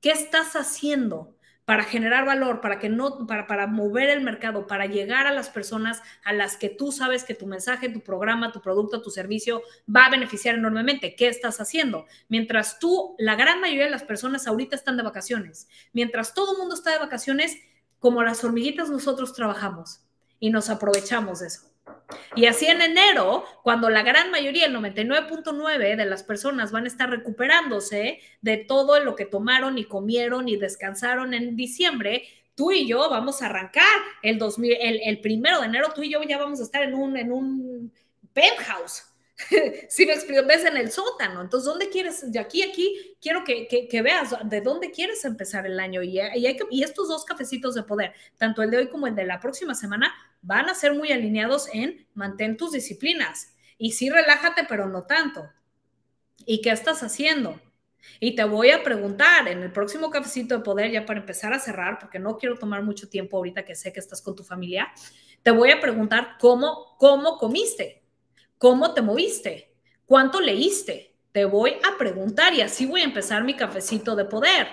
¿Qué estás haciendo? para generar valor, para que no, para, para mover el mercado, para llegar a las personas a las que tú sabes que tu mensaje, tu programa, tu producto, tu servicio va a beneficiar enormemente. ¿Qué estás haciendo? Mientras tú, la gran mayoría de las personas ahorita están de vacaciones, mientras todo el mundo está de vacaciones, como las hormiguitas nosotros trabajamos y nos aprovechamos de eso. Y así en enero, cuando la gran mayoría, el 99.9 de las personas van a estar recuperándose de todo lo que tomaron y comieron y descansaron en diciembre, tú y yo vamos a arrancar el, 2000, el, primero de enero, tú y yo ya vamos a estar en un, en un penthouse. (laughs) si me explico, ves en el sótano. Entonces, ¿dónde quieres? De aquí aquí, quiero que, que, veas de dónde quieres empezar el año. Y, y, y estos dos cafecitos de poder, tanto el de hoy como el de la próxima semana, van a ser muy alineados en mantén tus disciplinas. Y sí, relájate, pero no tanto. ¿Y qué estás haciendo? Y te voy a preguntar en el próximo cafecito de poder, ya para empezar a cerrar, porque no quiero tomar mucho tiempo ahorita que sé que estás con tu familia, te voy a preguntar cómo, cómo comiste, cómo te moviste, cuánto leíste. Te voy a preguntar y así voy a empezar mi cafecito de poder.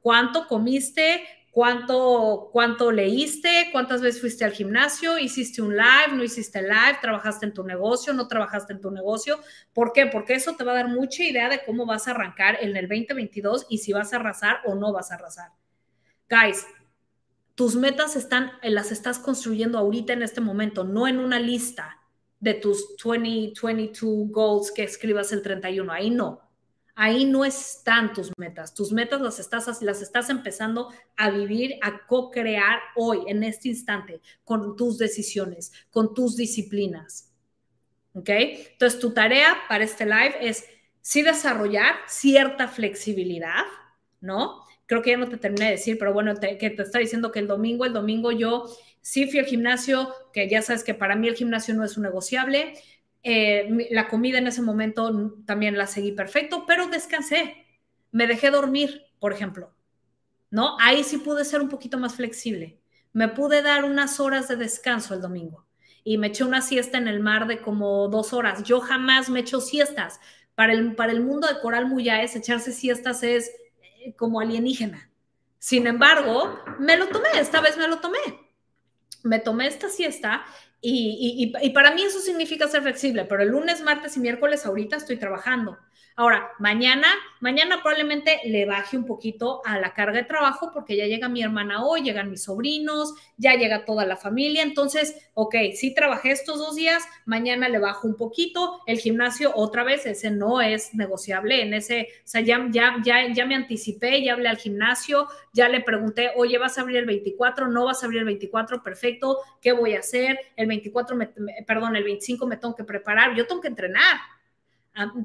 ¿Cuánto comiste? Cuánto, cuánto leíste, cuántas veces fuiste al gimnasio, hiciste un live, no hiciste live, trabajaste en tu negocio, no trabajaste en tu negocio. ¿Por qué? Porque eso te va a dar mucha idea de cómo vas a arrancar en el 2022 y si vas a arrasar o no vas a arrasar. Guys, tus metas están, las estás construyendo ahorita en este momento, no en una lista de tus 2022 goals que escribas el 31. Ahí no ahí no están tus metas. Tus metas las estás, las estás empezando a vivir, a co-crear hoy, en este instante, con tus decisiones, con tus disciplinas. ¿Ok? Entonces, tu tarea para este live es sí desarrollar cierta flexibilidad, ¿no? Creo que ya no te terminé de decir, pero bueno, que te está diciendo que el domingo, el domingo yo sí fui al gimnasio, que ya sabes que para mí el gimnasio no es un negociable eh, la comida en ese momento también la seguí perfecto, pero descansé. Me dejé dormir, por ejemplo. ¿No? Ahí sí pude ser un poquito más flexible. Me pude dar unas horas de descanso el domingo y me eché una siesta en el mar de como dos horas. Yo jamás me echo siestas. Para el, para el mundo de Coral Muyáez, echarse siestas es eh, como alienígena. Sin embargo, me lo tomé, esta vez me lo tomé. Me tomé esta siesta y, para mí eso significa ser flexible, pero el lunes, martes y miércoles ahorita estoy trabajando. Ahora, mañana, mañana probablemente le baje un poquito a la carga de trabajo porque ya llega mi hermana hoy, llegan mis sobrinos, ya llega toda la familia. Entonces, ok, sí trabajé estos dos días, mañana le bajo un poquito. El gimnasio, otra vez, ese no es negociable. En ese, o sea, ya, ya, ya, ya me anticipé, ya hablé al gimnasio, ya le pregunté, oye, ¿vas a abrir el 24? ¿No vas a abrir el 24? Perfecto, ¿qué voy a hacer? El 24, perdón, el 25 me tengo que preparar, yo tengo que entrenar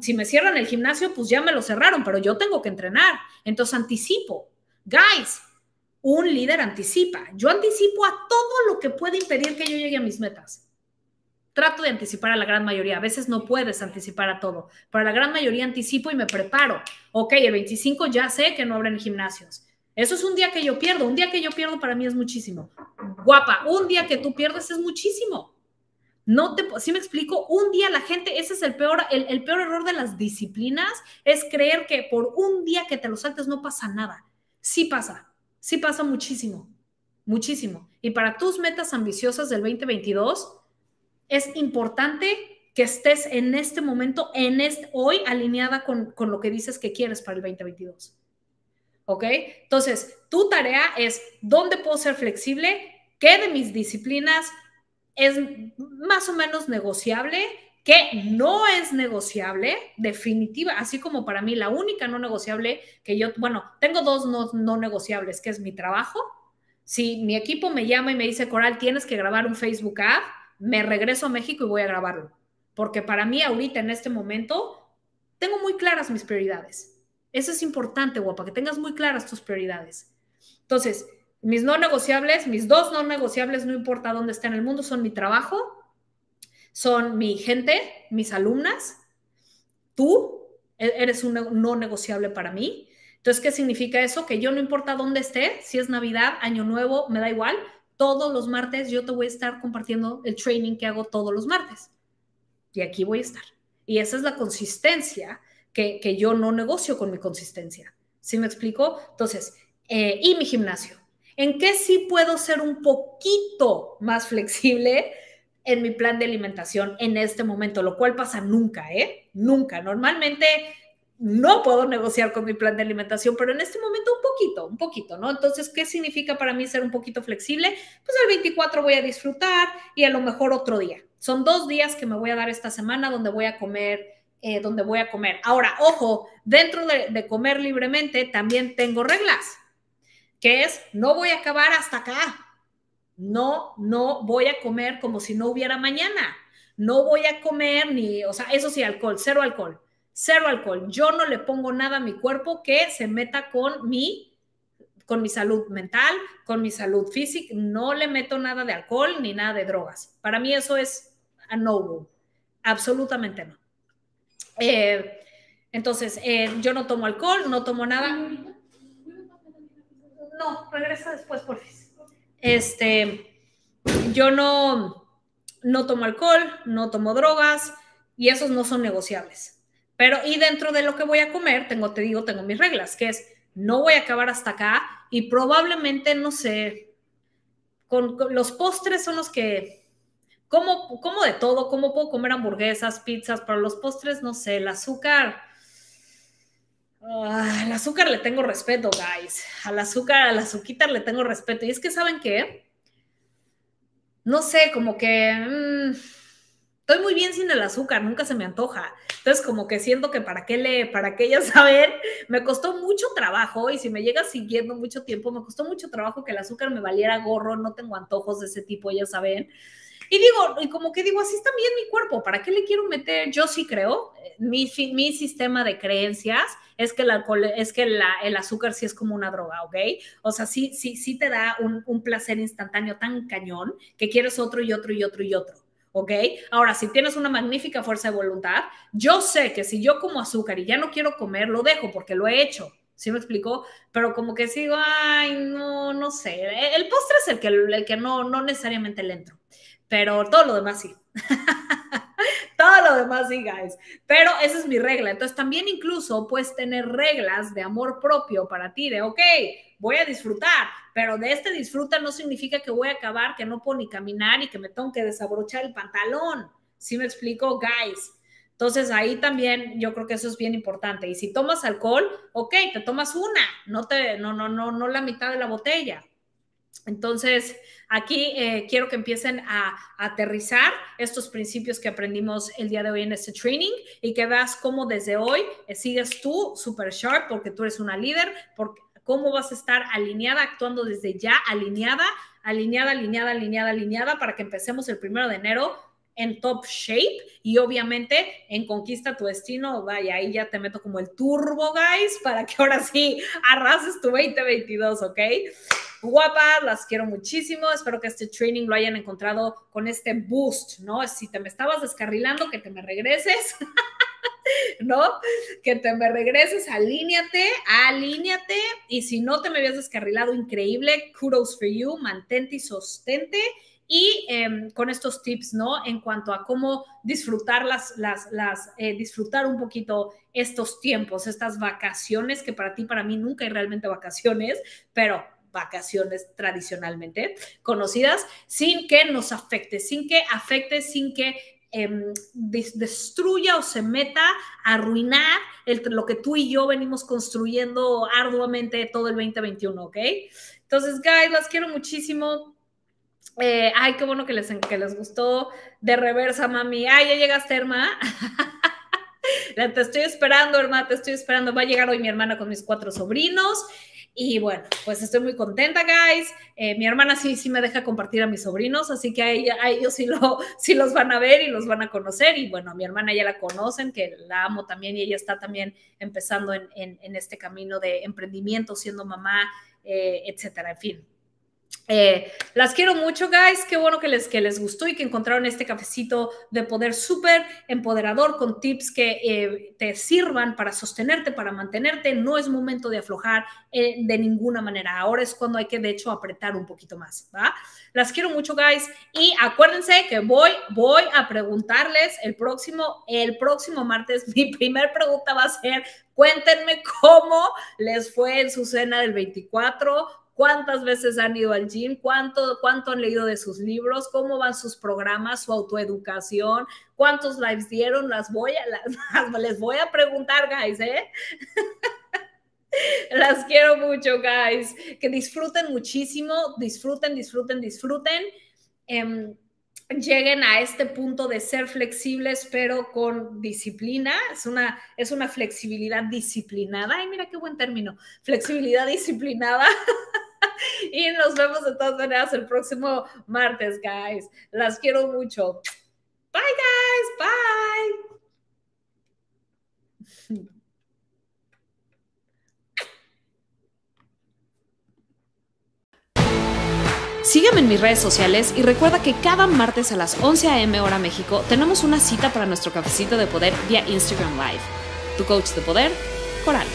si me cierran el gimnasio, pues ya me lo cerraron, pero yo tengo que entrenar. Entonces anticipo. Guys, un líder anticipa. Yo anticipo a todo lo que puede impedir que yo llegue a mis metas. Trato de anticipar a la gran mayoría. A veces no puedes anticipar a todo, pero a la gran mayoría anticipo y me preparo. Ok, el 25 ya sé que no abren gimnasios. Eso es un día que yo pierdo. Un día que yo pierdo para mí es muchísimo. Guapa, un día que tú pierdes es muchísimo. No te, si me explico, un día la gente, ese es el peor, el, peor error de las disciplinas, es creer que por un día que te lo saltes no pasa nada. Sí pasa, sí pasa muchísimo, muchísimo. Y para tus metas ambiciosas del 2022, es importante que estés en este momento, en este, hoy, alineada con, con lo que dices que quieres para el 2022. ¿Ok? Entonces, tu tarea es, ¿dónde puedo ser flexible? ¿Qué de mis disciplinas es más o menos negociable, que no es negociable, definitiva, así como para mí la única no negociable que yo, bueno, tengo dos no, no negociables, que es mi trabajo. Si mi equipo me llama y me dice, Coral, tienes que grabar un Facebook Ad, me regreso a México y voy a grabarlo. Porque para mí ahorita, en este momento, tengo muy claras mis prioridades. Eso es importante, guapa, que tengas muy claras tus prioridades. Entonces, Mis no negociables, mis dos no negociables, no importa dónde esté en el mundo, son mi trabajo, son mi gente, mis alumnas, tú e-, eres un no negociable para mí. Entonces, ¿qué significa eso? Que yo no importa dónde esté, si es Navidad, Año Nuevo, me da igual, todos los martes yo te voy a estar compartiendo el training que hago todos los martes. Y aquí voy a estar. Y esa es la consistencia que, que yo no negocio con mi consistencia. ¿Sí me explico? Entonces, eh, y mi gimnasio. ¿En qué sí puedo ser un poquito más flexible? en mi plan de alimentación en este momento, lo cual pasa nunca, ¿eh? Nunca. Normalmente no puedo negociar con mi plan de alimentación, pero en este momento un poquito, un poquito, ¿no? Entonces, ¿qué significa para mí ser un poquito flexible? Pues el 24 voy a disfrutar y a lo mejor otro día. Son dos días que me voy a dar esta semana donde voy a comer, eh, donde voy a comer. Ahora, ojo, dentro de, de comer libremente también tengo reglas, que es, no voy a acabar hasta acá. No, no voy a comer como si no hubiera mañana. No voy a comer ni, o sea, eso sí, alcohol, cero alcohol cero alcohol. Yo no le pongo nada a mi cuerpo que se meta con mi con mi salud mental, con mi salud física, no le meto nada de alcohol ni nada de drogas. Para mí eso es a no absolutamente no. Eh, entonces, eh, yo no tomo alcohol, no tomo nada. No, regresa después, por fin. Este, yo no, no tomo alcohol, no tomo drogas y esos no son negociables. Pero, y dentro de lo que voy a comer, tengo, te digo, tengo mis reglas, que es, no voy a acabar hasta acá y probablemente, no sé, con, los postres son los que, como, como de todo, como puedo comer hamburguesas, pizzas, pero los postres, no sé, el azúcar, ah, al azúcar le tengo respeto, guys. Al azúcar, al azuquitar le tengo respeto. Y es que, ¿saben qué? No sé, como que... Mm, estoy muy bien sin el azúcar, nunca se me antoja. Entonces, como que siento que para qué le, para qué ya (laughs) saber, me costó mucho trabajo y si me llega siguiendo mucho tiempo, me costó mucho trabajo que el azúcar me valiera gorro, no tengo antojos de ese tipo, ya saben. Y digo, y como que digo, así está bien mi cuerpo, ¿para qué le quiero meter? Yo sí creo, mi, mi sistema de creencias es que el alcohol, es que la, el azúcar sí es como una droga, ¿ok? O sea, sí, sí, sí te da un, un placer instantáneo tan cañón que quieres otro y otro y otro y otro. ¿ok? Ahora, si tienes una magnífica fuerza de voluntad, yo sé que si yo como azúcar y ya no quiero comer, lo dejo porque lo he hecho. ¿Sí me explico? Pero como que sigo, ay, no, no sé. El postre es el que, el que no, no necesariamente le entro, pero todo lo demás sí. (laughs) todo lo demás sí, guys. Pero esa es mi regla. Entonces también incluso puedes tener reglas de amor propio para ti, de, ok, voy a disfrutar, pero de este disfruta no significa que voy a acabar, que no puedo ni caminar y que me tengo que desabrochar el pantalón. ¿Sí me explico, guys? Entonces ahí también yo creo que eso es bien importante. Y si tomas alcohol, ok, te tomas una, no te, no, no, no, no la mitad de la botella. Entonces, aquí eh, quiero que empiecen a, aterrizar estos principios que aprendimos el día de hoy en este training y que veas cómo desde hoy eh, sigues tú super sharp porque tú eres una líder, porque cómo vas a estar alineada, actuando desde ya, alineada, alineada, alineada, alineada, alineada, para que empecemos el primero de enero en top shape y obviamente en Conquista tu Destino, vaya, ahí ya te meto como el turbo, guys, para que ahora sí arrases tu 2022, ¿ok? Guapas, las quiero muchísimo, espero que este training lo hayan encontrado con este boost, ¿no? Si te me estabas descarrilando, que te me regreses. (laughs) ¿no? Que te me regreses, alíñate, alíñate, y si no te me habías descarrilado, increíble, kudos for you, mantente y sostente. Y em, con estos tips, ¿no? En cuanto a cómo disfrutar las, las, las eh, disfrutar un poquito estos tiempos, estas vacaciones, que para ti, para mí nunca hay realmente vacaciones, pero vacaciones tradicionalmente conocidas, sin que nos afecte, sin que afecte, sin que Em, destruya o se meta a arruinar lo que tú y yo venimos construyendo arduamente todo el 2021, ¿ok? Entonces, guys, las quiero muchísimo. Eh, ay, qué bueno que les, que les gustó de reversa, mami. Ay, ya llegaste, hermana. (laughs) te estoy esperando, hermana, te estoy esperando. Va a llegar hoy mi hermana con mis cuatro sobrinos. Y bueno, pues estoy muy contenta, guys. Eh, mi hermana sí, sí me deja compartir a mis sobrinos, así que a, ella, a ellos sí, lo, (laughs) sí los van a ver y los van a conocer. Y bueno, a mi hermana ya la conocen, que la amo también y ella está también empezando en, este camino de emprendimiento, siendo mamá, eh, etcétera. En fin, Eh, las quiero mucho, guys. Qué bueno que les, que les gustó y que encontraron este cafecito de poder súper empoderador con tips que eh, te sirvan para sostenerte, para mantenerte. No es momento de aflojar eh, de ninguna manera. Ahora es cuando hay que, de hecho, apretar un poquito más. ¿va? Las quiero mucho, guys. Y acuérdense que voy, voy a preguntarles el próximo, el próximo martes. (laughs) Mi primer pregunta va a ser: cuéntenme cómo les fue en su cena del 24 cuántas veces han ido al gym, cuánto, cuánto han leído de sus libros, cómo van sus programas, su autoeducación, cuántos lives dieron, las voy a, (laughs) les voy a preguntar, guys, ¿eh? (laughs) Las quiero mucho, guys. Que disfruten muchísimo, disfruten, disfruten, disfruten. Em, lleguen a este punto de ser flexibles, pero con disciplina. Es una, es una flexibilidad disciplinada. Ay, mira qué buen término. Flexibilidad disciplinada. (laughs) (laughs) y nos vemos de todas maneras el próximo martes, guys. Las quiero mucho. Bye, guys. Bye. Sígueme en mis redes sociales y recuerda que cada martes a las 11 a.m. hora México tenemos una cita para nuestro cafecito de poder vía Instagram Live. Tu coach de poder, Coral.